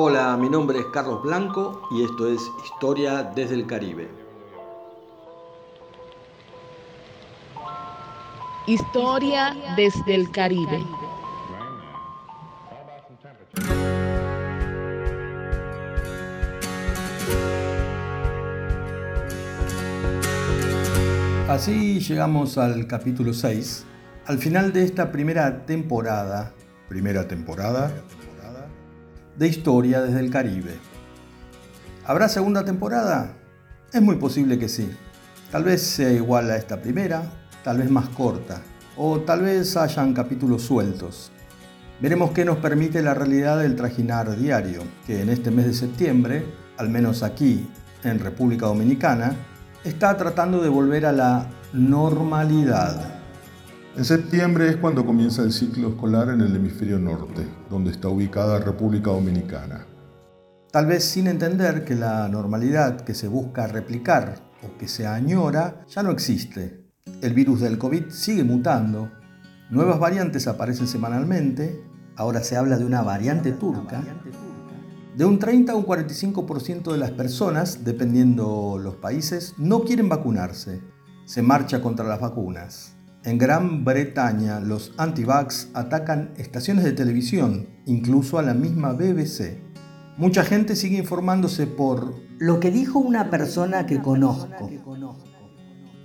Hola, mi nombre es Carlos Blanco y esto es Historia desde el Caribe. Historia desde el Caribe. Así llegamos al capítulo 6, al final de esta primera temporada, primera temporada de Historia desde el Caribe. ¿Habrá segunda temporada? Es muy posible que sí. Tal vez sea igual a esta primera, tal vez más corta, o tal vez hayan capítulos sueltos. Veremos qué nos permite la realidad del trajinar diario, que en este mes de septiembre, al menos aquí en República Dominicana, está tratando de volver a la normalidad. En septiembre es cuando comienza el ciclo escolar en el hemisferio norte, donde está ubicada República Dominicana. Tal vez sin entender que la normalidad que se busca replicar o que se añora ya no existe. El virus del COVID sigue mutando, nuevas variantes aparecen semanalmente, ahora se habla de una variante turca. De un 30 a un 45% de las personas, dependiendo los países, no quieren vacunarse. Se marcha contra las vacunas. En Gran Bretaña, los anti-vax atacan estaciones de televisión, incluso a la misma BBC. Mucha gente sigue informándose por lo que dijo una persona que conozco.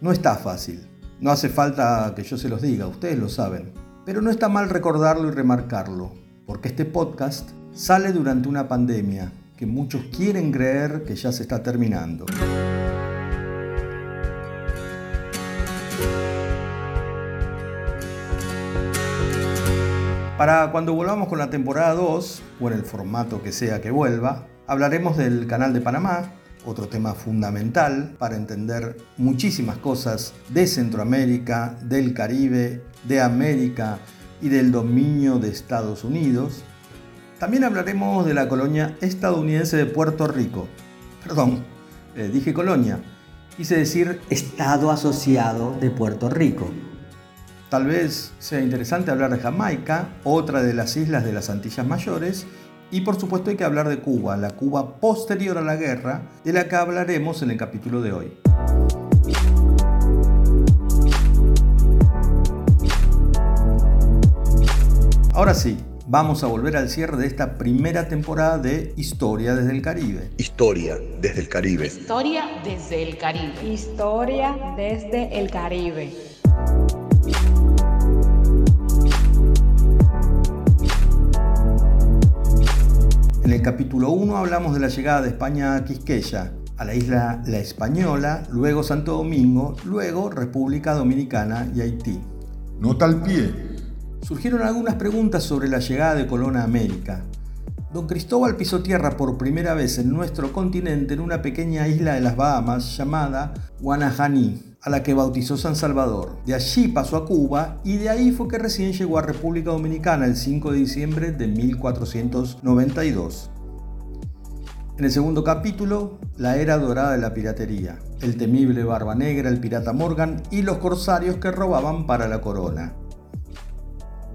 No está fácil. No hace falta que yo se los diga, ustedes lo saben. Pero no está mal recordarlo y remarcarlo, porque este podcast sale durante una pandemia que muchos quieren creer que ya se está terminando. Para cuando volvamos con la temporada 2, o en el formato que sea que vuelva, hablaremos del Canal de Panamá, otro tema fundamental para entender muchísimas cosas de Centroamérica, del Caribe, de América y del dominio de Estados Unidos. También hablaremos de la colonia estadounidense de Puerto Rico. Perdón, eh, dije colonia, quise decir Estado Asociado de Puerto Rico. Tal vez sea interesante hablar de Jamaica, otra de las islas de las Antillas Mayores, y por supuesto hay que hablar de Cuba, la Cuba posterior a la guerra, de la que hablaremos en el capítulo de hoy. Ahora sí, vamos a volver al cierre de esta primera temporada de Historia desde el Caribe. Historia desde el Caribe. Historia desde el Caribe. Historia desde el Caribe. En el capítulo 1 hablamos de la llegada de España a Quisqueya, a la isla La Española, luego Santo Domingo, luego República Dominicana y Haití. Nota al pie. Surgieron algunas preguntas sobre la llegada de Colón a América. Don Cristóbal pisó tierra por primera vez en nuestro continente en una pequeña isla de las Bahamas llamada Guanajaní, a la que bautizó San Salvador. De allí pasó a Cuba y de ahí fue que recién llegó a República Dominicana el 5 de diciembre de 1492. En el segundo capítulo, la era dorada de la piratería, el temible Barba Negra, el pirata Morgan y los corsarios que robaban para la corona.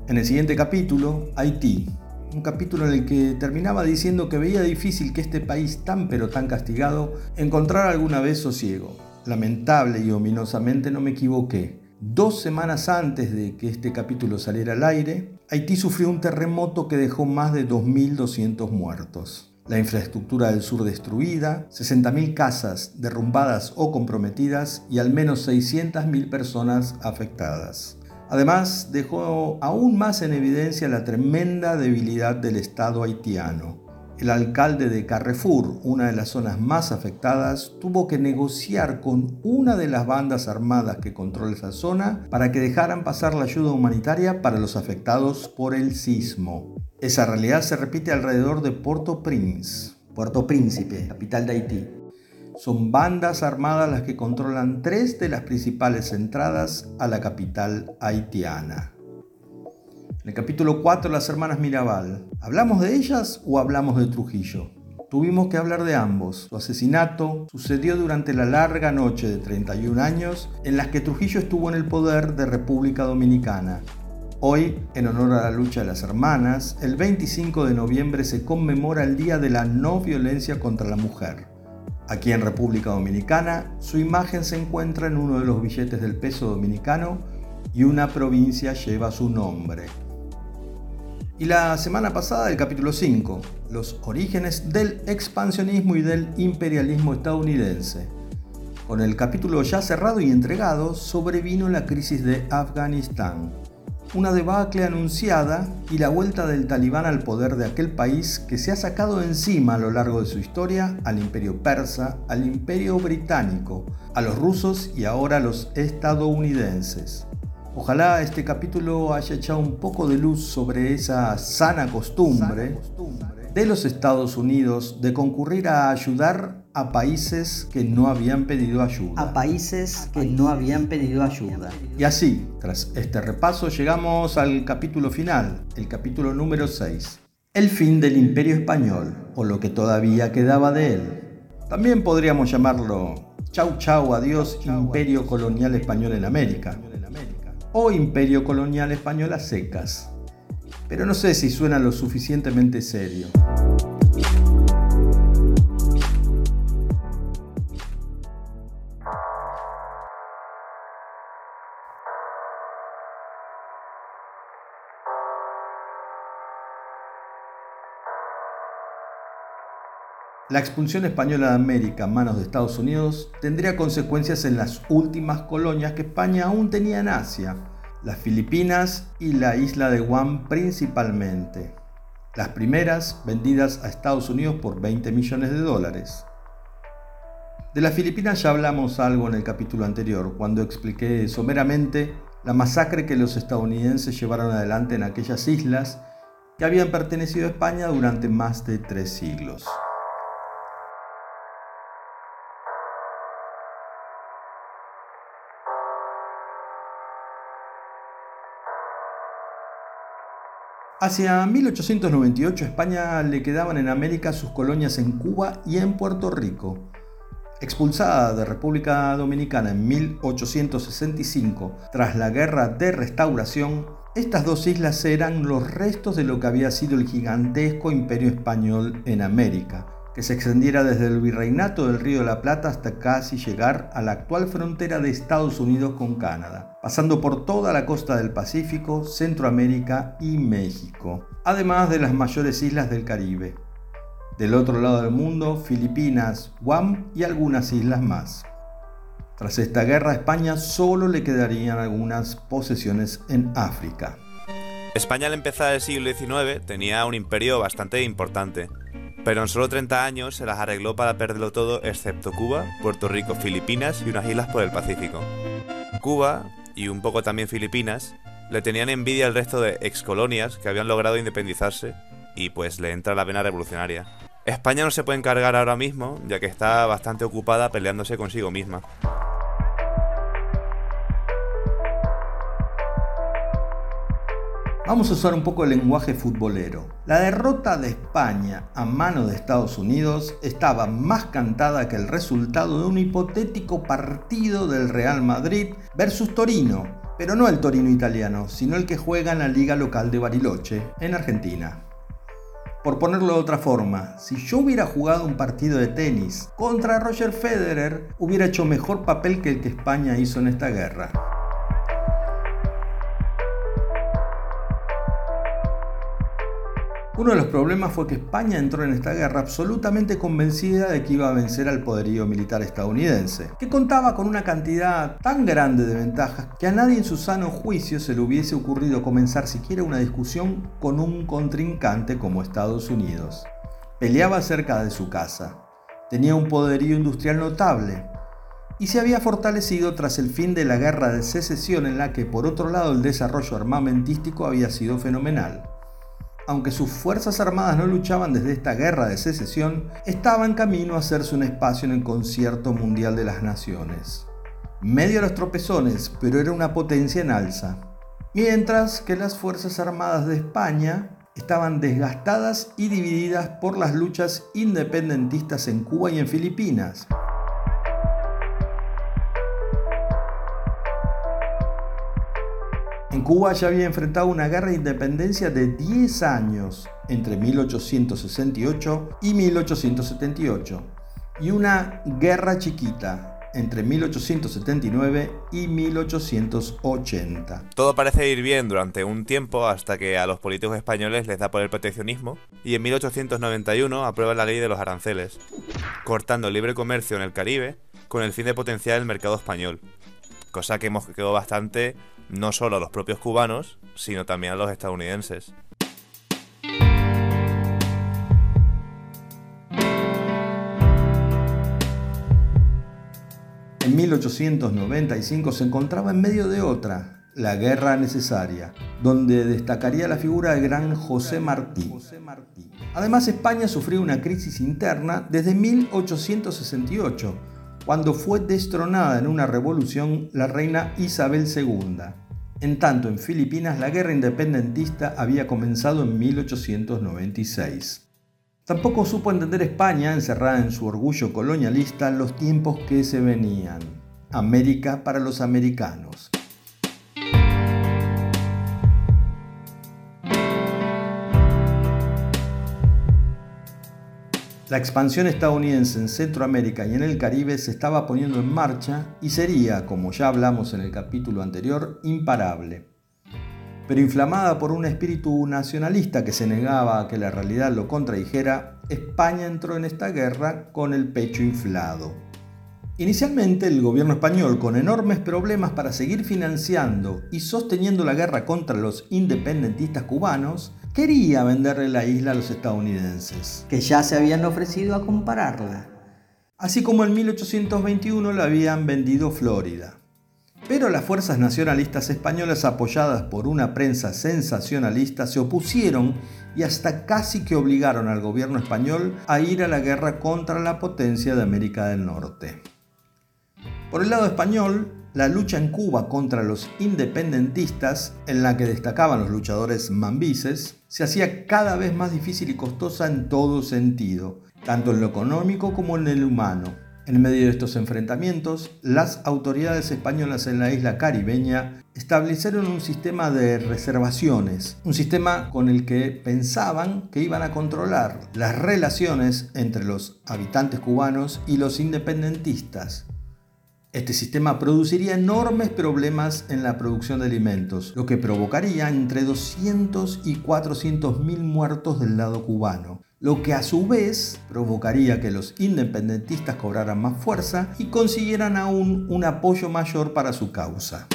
En el siguiente capítulo, Haití, un capítulo en el que terminaba diciendo que veía difícil que este país tan pero tan castigado encontrara alguna vez sosiego. Lamentable y ominosamente no me equivoqué. Dos semanas antes de que este capítulo saliera al aire, Haití sufrió un terremoto que dejó más de 2.200 muertos. La infraestructura del sur destruida, 60.000 casas derrumbadas o comprometidas y al menos 600.000 personas afectadas. Además, dejó aún más en evidencia la tremenda debilidad del Estado haitiano, el alcalde de Carrefour, una de las zonas más afectadas, tuvo que negociar con una de las bandas armadas que controla esa zona para que dejaran pasar la ayuda humanitaria para los afectados por el sismo. Esa realidad se repite alrededor de Puerto Prince, Puerto Príncipe, capital de Haití. Son bandas armadas las que controlan tres de las principales entradas a la capital haitiana. En el capítulo 4, las hermanas Mirabal. ¿Hablamos de ellas o hablamos de Trujillo? Tuvimos que hablar de ambos. Su asesinato sucedió durante la larga noche de 31 años en las que Trujillo estuvo en el poder de República Dominicana. Hoy, en honor a la lucha de las hermanas, el 25 de noviembre se conmemora el Día de la No Violencia contra la Mujer. Aquí en República Dominicana, su imagen se encuentra en uno de los billetes del peso dominicano y una provincia lleva su nombre. Y la semana pasada el capítulo 5, los orígenes del expansionismo y del imperialismo estadounidense. Con el capítulo ya cerrado y entregado, sobrevino la crisis de Afganistán una debacle anunciada y la vuelta del talibán al poder de aquel país que se ha sacado encima a lo largo de su historia al imperio persa, al imperio británico, a los rusos y ahora a los estadounidenses. Ojalá este capítulo haya echado un poco de luz sobre esa sana costumbre de los Estados Unidos de concurrir a ayudar a países que no habían pedido ayuda. A países que no habían pedido ayuda. Y así, tras este repaso, llegamos al capítulo final, el capítulo número 6. El fin del imperio español, o lo que todavía quedaba de él. También podríamos llamarlo Chau Chau Adiós Imperio Colonial Español en América. O Imperio Colonial Español a secas pero no sé si suena lo suficientemente serio. La expulsión española de América a manos de Estados Unidos tendría consecuencias en las últimas colonias que España aún tenía en Asia, las Filipinas y la isla de Guam principalmente. Las primeras vendidas a Estados Unidos por 20 millones de dólares. De las Filipinas ya hablamos algo en el capítulo anterior, cuando expliqué someramente la masacre que los estadounidenses llevaron adelante en aquellas islas que habían pertenecido a España durante más de tres siglos. Hacia 1898 España le quedaban en América sus colonias en Cuba y en Puerto Rico. Expulsada de República Dominicana en 1865 tras la Guerra de Restauración, estas dos islas eran los restos de lo que había sido el gigantesco imperio español en América, que se extendiera desde el virreinato del Río de la Plata hasta casi llegar a la actual frontera de Estados Unidos con Canadá, pasando por toda la costa del Pacífico, Centroamérica y México, además de las mayores islas del Caribe. Del otro lado del mundo, Filipinas, Guam y algunas islas más. Tras esta guerra a España solo le quedarían algunas posesiones en África. España al empezar el siglo XIX tenía un imperio bastante importante, pero en solo 30 años se las arregló para perderlo todo excepto Cuba, Puerto Rico, Filipinas y unas islas por el Pacífico. Cuba, y un poco también Filipinas, le tenían envidia al resto de excolonias que habían logrado independizarse y pues le entra la vena revolucionaria. España no se puede encargar ahora mismo, ya que está bastante ocupada peleándose consigo misma. Vamos a usar un poco el lenguaje futbolero. La derrota de España a mano de Estados Unidos estaba más cantada que el resultado de un hipotético partido del Real Madrid versus Torino, pero no el Torino italiano, sino el que juega en la liga local de Bariloche, en Argentina. Por ponerlo de otra forma, si yo hubiera jugado un partido de tenis contra Roger Federer, hubiera hecho mejor papel que el que España hizo en esta guerra. Uno de los problemas fue que España entró en esta guerra absolutamente convencida de que iba a vencer al poderío militar estadounidense, que contaba con una cantidad tan grande de ventajas que a nadie en su sano juicio se le hubiese ocurrido comenzar siquiera una discusión con un contrincante como Estados Unidos. Peleaba cerca de su casa, tenía un poderío industrial notable, y se había fortalecido tras el fin de la guerra de secesión en la que por otro lado el desarrollo armamentístico había sido fenomenal aunque sus fuerzas armadas no luchaban desde esta guerra de secesión, estaba en camino a hacerse un espacio en el concierto mundial de las naciones. Medio a los tropezones, pero era una potencia en alza. Mientras que las Fuerzas Armadas de España estaban desgastadas y divididas por las luchas independentistas en Cuba y en Filipinas. En Cuba ya había enfrentado una guerra de independencia de 10 años, entre 1868 y 1878, y una guerra chiquita, entre 1879 y 1880. Todo parece ir bien durante un tiempo hasta que a los políticos españoles les da por el proteccionismo y en 1891 aprueban la ley de los aranceles, cortando el libre comercio en el Caribe con el fin de potenciar el mercado español, cosa que quedó bastante no solo a los propios cubanos, sino también a los estadounidenses. En 1895 se encontraba en medio de otra, la guerra necesaria, donde destacaría la figura del gran José Martí. Además, España sufrió una crisis interna desde 1868, cuando fue destronada en una revolución la reina Isabel II. En tanto, en Filipinas la guerra independentista había comenzado en 1896. Tampoco supo entender España, encerrada en su orgullo colonialista, los tiempos que se venían. América para los americanos. La expansión estadounidense en Centroamérica y en el Caribe se estaba poniendo en marcha y sería, como ya hablamos en el capítulo anterior, imparable pero inflamada por un espíritu nacionalista que se negaba a que la realidad lo contradijera, España entró en esta guerra con el pecho inflado. Inicialmente el gobierno español, con enormes problemas para seguir financiando y sosteniendo la guerra contra los independentistas cubanos, quería venderle la isla a los estadounidenses, que ya se habían ofrecido a compararla. Así como en 1821 la habían vendido Florida. Pero las fuerzas nacionalistas españolas apoyadas por una prensa sensacionalista se opusieron y hasta casi que obligaron al gobierno español a ir a la guerra contra la potencia de América del Norte. Por el lado español, la lucha en Cuba contra los independentistas, en la que destacaban los luchadores mambises, se hacía cada vez más difícil y costosa en todo sentido, tanto en lo económico como en el humano en medio de estos enfrentamientos, las autoridades españolas en la isla caribeña establecieron un sistema de reservaciones, un sistema con el que pensaban que iban a controlar las relaciones entre los habitantes cubanos y los independentistas. Este sistema produciría enormes problemas en la producción de alimentos, lo que provocaría entre 200 y 400 mil muertos del lado cubano lo que a su vez provocaría que los independentistas cobraran más fuerza y consiguieran aún un apoyo mayor para su causa.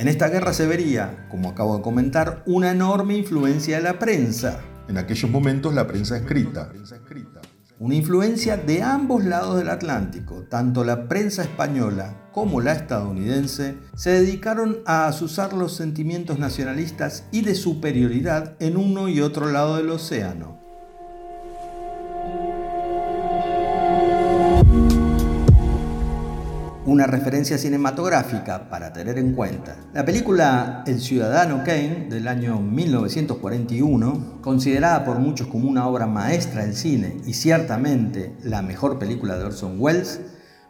En esta guerra se vería, como acabo de comentar, una enorme influencia de la prensa. En aquellos momentos la prensa escrita una influencia de ambos lados del Atlántico, tanto la prensa española como la estadounidense, se dedicaron a azuzar los sentimientos nacionalistas y de superioridad en uno y otro lado del océano. Una referencia cinematográfica para tener en cuenta. La película El Ciudadano Kane del año 1941, considerada por muchos como una obra maestra del cine y ciertamente la mejor película de Orson Welles,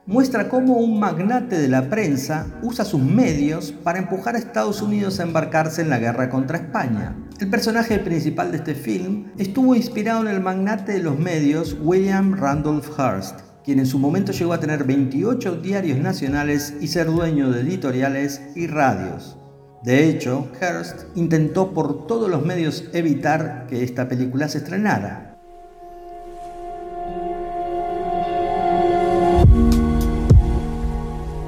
muestra cómo un magnate de la prensa usa sus medios para empujar a Estados Unidos a embarcarse en la guerra contra España. El personaje principal de este film estuvo inspirado en el magnate de los medios William Randolph Hearst, quien en su momento llegó a tener 28 diarios nacionales y ser dueño de editoriales y radios. De hecho, Hearst intentó por todos los medios evitar que esta película se estrenara.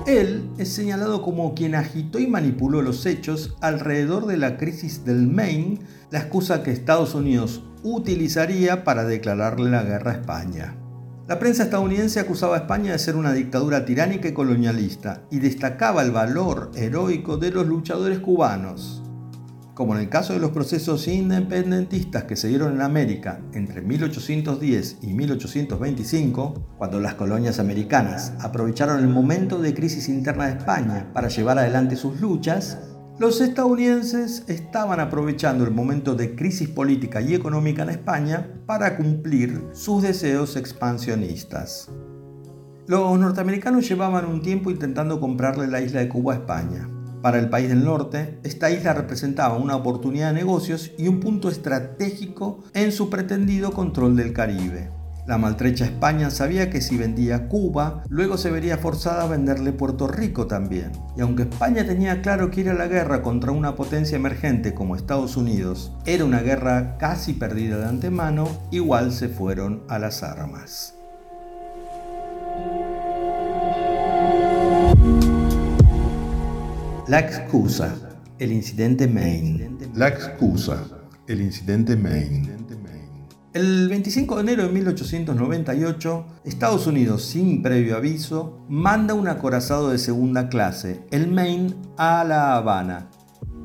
Él es señalado como quien agitó y manipuló los hechos alrededor de la crisis del Maine, la excusa que Estados Unidos utilizaría para declararle la guerra a España. La prensa estadounidense acusaba a España de ser una dictadura tiránica y colonialista y destacaba el valor heroico de los luchadores cubanos. Como en el caso de los procesos independentistas que se dieron en América entre 1810 y 1825, cuando las colonias americanas aprovecharon el momento de crisis interna de España para llevar adelante sus luchas, Los estadounidenses estaban aprovechando el momento de crisis política y económica en España para cumplir sus deseos expansionistas. Los norteamericanos llevaban un tiempo intentando comprarle la isla de Cuba a España. Para el país del norte, esta isla representaba una oportunidad de negocios y un punto estratégico en su pretendido control del Caribe. La maltrecha España sabía que si vendía Cuba, luego se vería forzada a venderle Puerto Rico también. Y aunque España tenía claro que ir a la guerra contra una potencia emergente como Estados Unidos era una guerra casi perdida de antemano, igual se fueron a las armas. La excusa, el incidente Maine. La excusa, el incidente Maine. El 25 de enero de 1898, Estados Unidos, sin previo aviso, manda un acorazado de segunda clase, el Maine, a La Habana.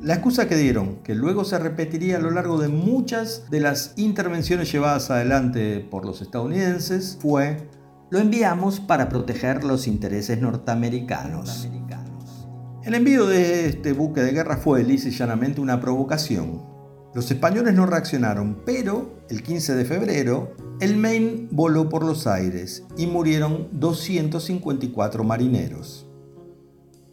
La excusa que dieron, que luego se repetiría a lo largo de muchas de las intervenciones llevadas adelante por los estadounidenses, fue lo enviamos para proteger los intereses norteamericanos. El envío de este buque de guerra fue lisa y llanamente una provocación. Los españoles no reaccionaron, pero el 15 de febrero el Maine voló por los aires y murieron 254 marineros.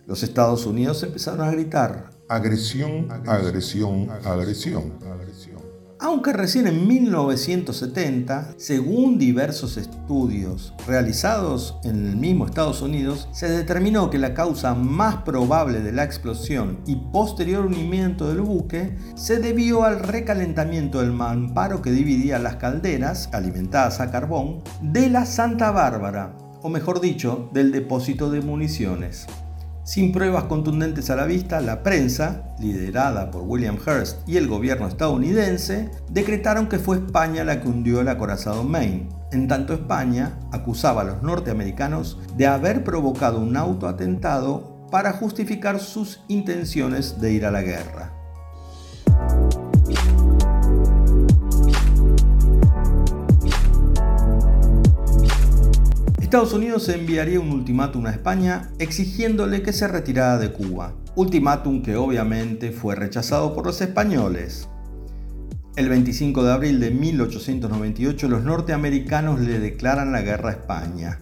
Los Estados Unidos empezaron a gritar. Agresión, agresión, agresión. Aunque recién en 1970, según diversos estudios realizados en el mismo Estados Unidos, se determinó que la causa más probable de la explosión y posterior hundimiento del buque se debió al recalentamiento del mamparo que dividía las calderas, alimentadas a carbón, de la Santa Bárbara, o mejor dicho, del depósito de municiones. Sin pruebas contundentes a la vista, la prensa, liderada por William Hearst y el gobierno estadounidense, decretaron que fue España la que hundió el acorazado Maine. En tanto España acusaba a los norteamericanos de haber provocado un autoatentado para justificar sus intenciones de ir a la guerra. Estados Unidos enviaría un ultimátum a España exigiéndole que se retirara de Cuba, ultimátum que obviamente fue rechazado por los españoles. El 25 de abril de 1898 los norteamericanos le declaran la guerra a España.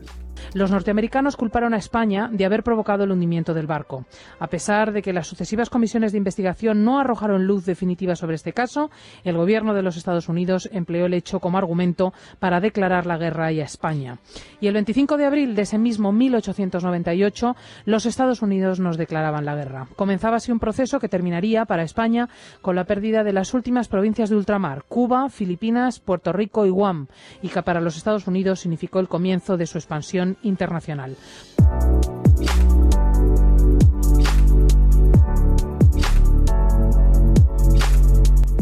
Los norteamericanos culparon a España de haber provocado el hundimiento del barco. A pesar de que las sucesivas comisiones de investigación no arrojaron luz definitiva sobre este caso, el gobierno de los Estados Unidos empleó el hecho como argumento para declarar la guerra a España. Y el 25 de abril de ese mismo 1898, los Estados Unidos nos declaraban la guerra. Comenzaba así un proceso que terminaría para España con la pérdida de las últimas provincias de ultramar, Cuba, Filipinas, Puerto Rico y Guam, y que para los Estados Unidos significó el comienzo de su expansión internacional.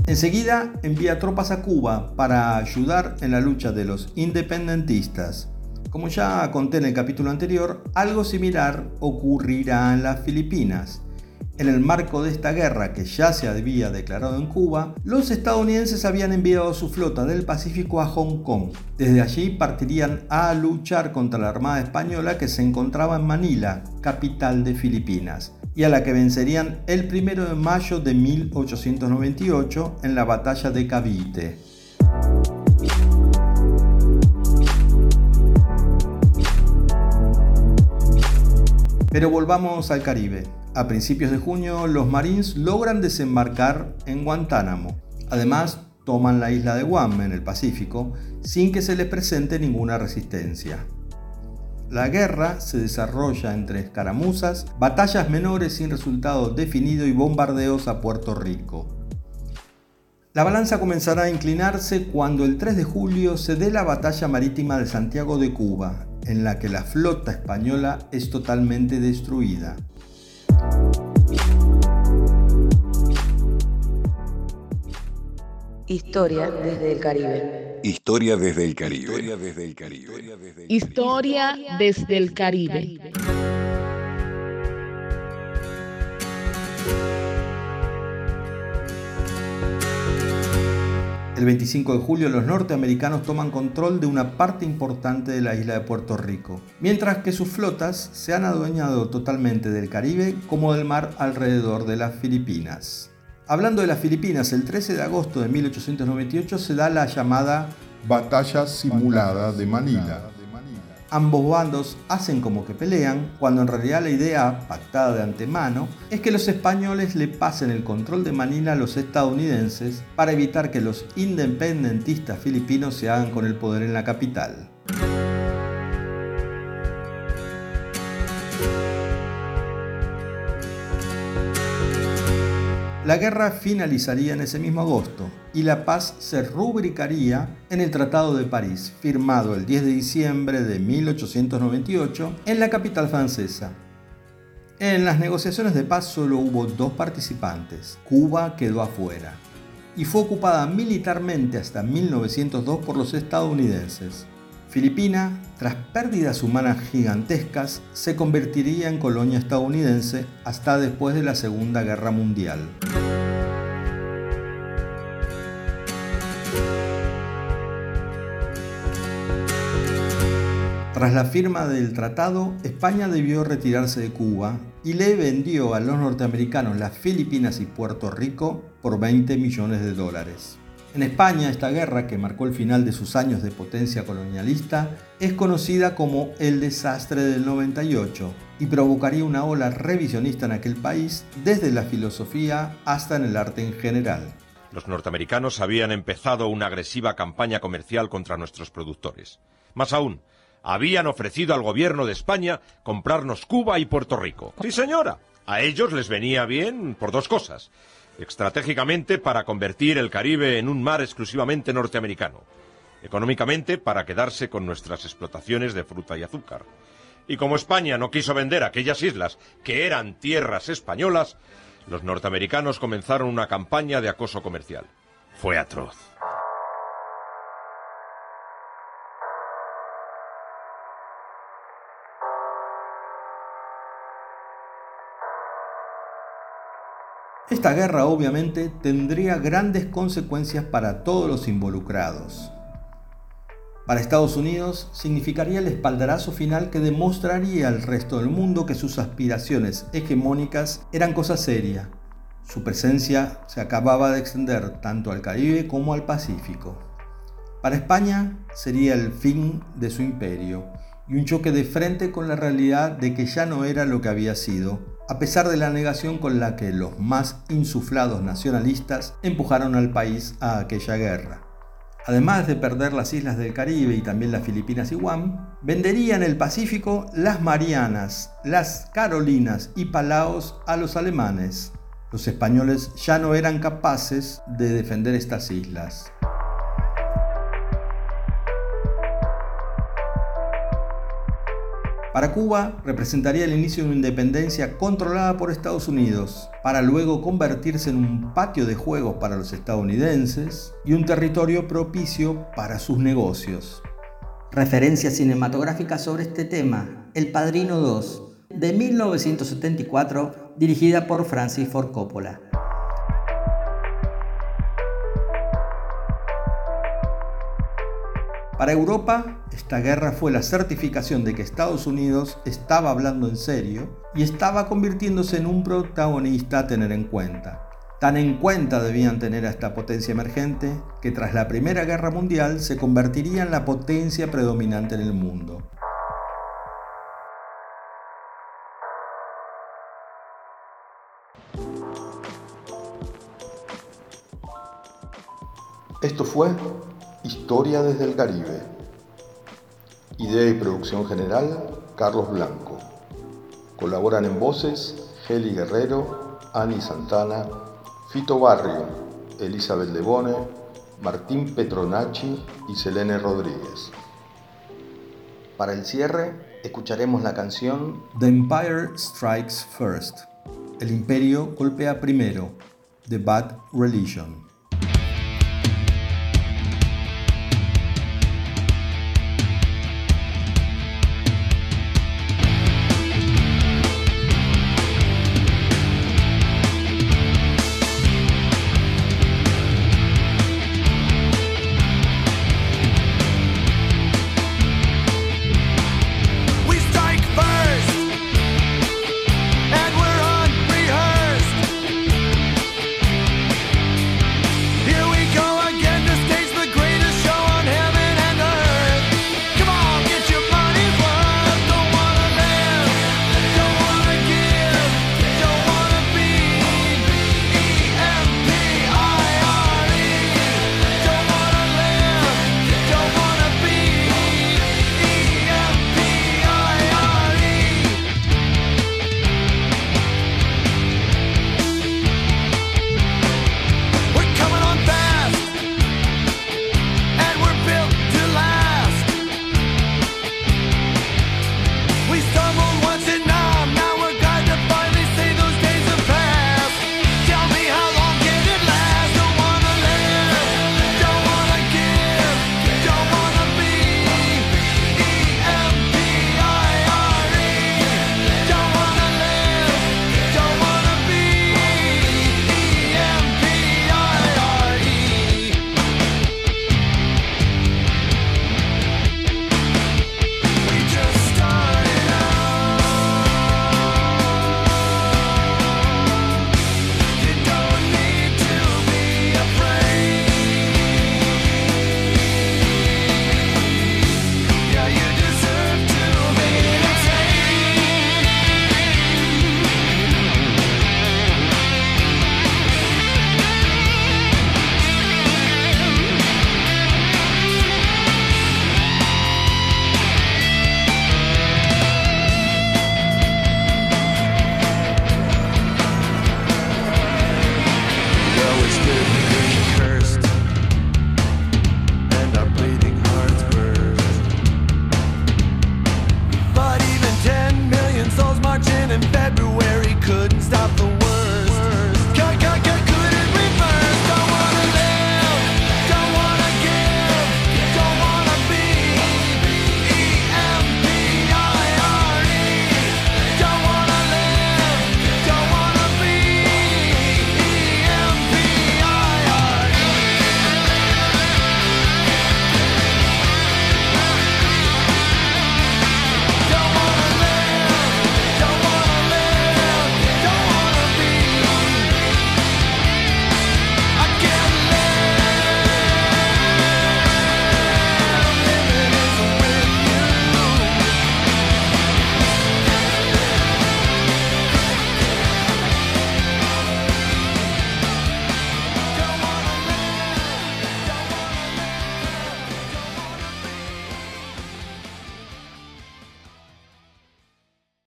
Enseguida envía tropas a Cuba para ayudar en la lucha de los independentistas. Como ya conté en el capítulo anterior, algo similar ocurrirá en las Filipinas. En el marco de esta guerra que ya se había declarado en Cuba, los estadounidenses habían enviado su flota del Pacífico a Hong Kong. Desde allí partirían a luchar contra la Armada Española que se encontraba en Manila, capital de Filipinas, y a la que vencerían el 1 de mayo de 1898 en la batalla de Cavite. Pero volvamos al Caribe. A principios de junio, los Marines logran desembarcar en Guantánamo. Además, toman la isla de Guam en el Pacífico sin que se les presente ninguna resistencia. La guerra se desarrolla entre escaramuzas, batallas menores sin resultado definido y bombardeos a Puerto Rico. La balanza comenzará a inclinarse cuando el 3 de julio se dé la batalla marítima de Santiago de Cuba, en la que la flota española es totalmente destruida. Historia desde el Caribe. Historia desde el Caribe. Historia desde el Caribe. Historia desde el Caribe. El 25 de julio los norteamericanos toman control de una parte importante de la isla de Puerto Rico, mientras que sus flotas se han adueñado totalmente del Caribe como del mar alrededor de las Filipinas. Hablando de las Filipinas, el 13 de agosto de 1898 se da la llamada Batalla Simulada de Manila. Ambos bandos hacen como que pelean, cuando en realidad la idea, pactada de antemano, es que los españoles le pasen el control de Manila a los estadounidenses para evitar que los independentistas filipinos se hagan con el poder en la capital. La guerra finalizaría en ese mismo agosto y la paz se rubricaría en el Tratado de París, firmado el 10 de diciembre de 1898 en la capital francesa. En las negociaciones de paz solo hubo dos participantes, Cuba quedó afuera, y fue ocupada militarmente hasta 1902 por los estadounidenses. Filipina, tras pérdidas humanas gigantescas, se convertiría en colonia estadounidense hasta después de la Segunda Guerra Mundial. Tras la firma del tratado, España debió retirarse de Cuba y le vendió a los norteamericanos las Filipinas y Puerto Rico por 20 millones de dólares. En España, esta guerra, que marcó el final de sus años de potencia colonialista, es conocida como el desastre del 98 y provocaría una ola revisionista en aquel país, desde la filosofía hasta en el arte en general. Los norteamericanos habían empezado una agresiva campaña comercial contra nuestros productores. Más aún, habían ofrecido al gobierno de España comprarnos Cuba y Puerto Rico. Sí, señora. A ellos les venía bien por dos cosas estratégicamente para convertir el Caribe en un mar exclusivamente norteamericano, económicamente para quedarse con nuestras explotaciones de fruta y azúcar. Y como España no quiso vender aquellas islas que eran tierras españolas, los norteamericanos comenzaron una campaña de acoso comercial. Fue atroz. Esta guerra obviamente tendría grandes consecuencias para todos los involucrados. Para Estados Unidos significaría el espaldarazo final que demostraría al resto del mundo que sus aspiraciones hegemónicas eran cosa seria. Su presencia se acababa de extender tanto al Caribe como al Pacífico. Para España sería el fin de su imperio y un choque de frente con la realidad de que ya no era lo que había sido, a pesar de la negación con la que los más insuflados nacionalistas empujaron al país a aquella guerra. Además de perder las islas del Caribe y también las Filipinas y Guam, venderían el Pacífico las Marianas, las Carolinas y Palaos a los alemanes. Los españoles ya no eran capaces de defender estas islas. Para Cuba representaría el inicio de una independencia controlada por Estados Unidos, para luego convertirse en un patio de juegos para los estadounidenses y un territorio propicio para sus negocios. Referencia cinematográfica sobre este tema, El Padrino 2, de 1974, dirigida por Francis Ford Coppola. Para Europa, esta guerra fue la certificación de que Estados Unidos estaba hablando en serio y estaba convirtiéndose en un protagonista a tener en cuenta. Tan en cuenta debían tener a esta potencia emergente que tras la Primera Guerra Mundial se convertiría en la potencia predominante en el mundo. Esto fue Historia desde el Caribe. Idea y producción general, Carlos Blanco. Colaboran en voces Heli Guerrero, Ani Santana, Fito Barrio, Elizabeth Lebone, Martín Petronacci y Selene Rodríguez. Para el cierre, escucharemos la canción The Empire Strikes First. El imperio golpea primero, The Bad Religion.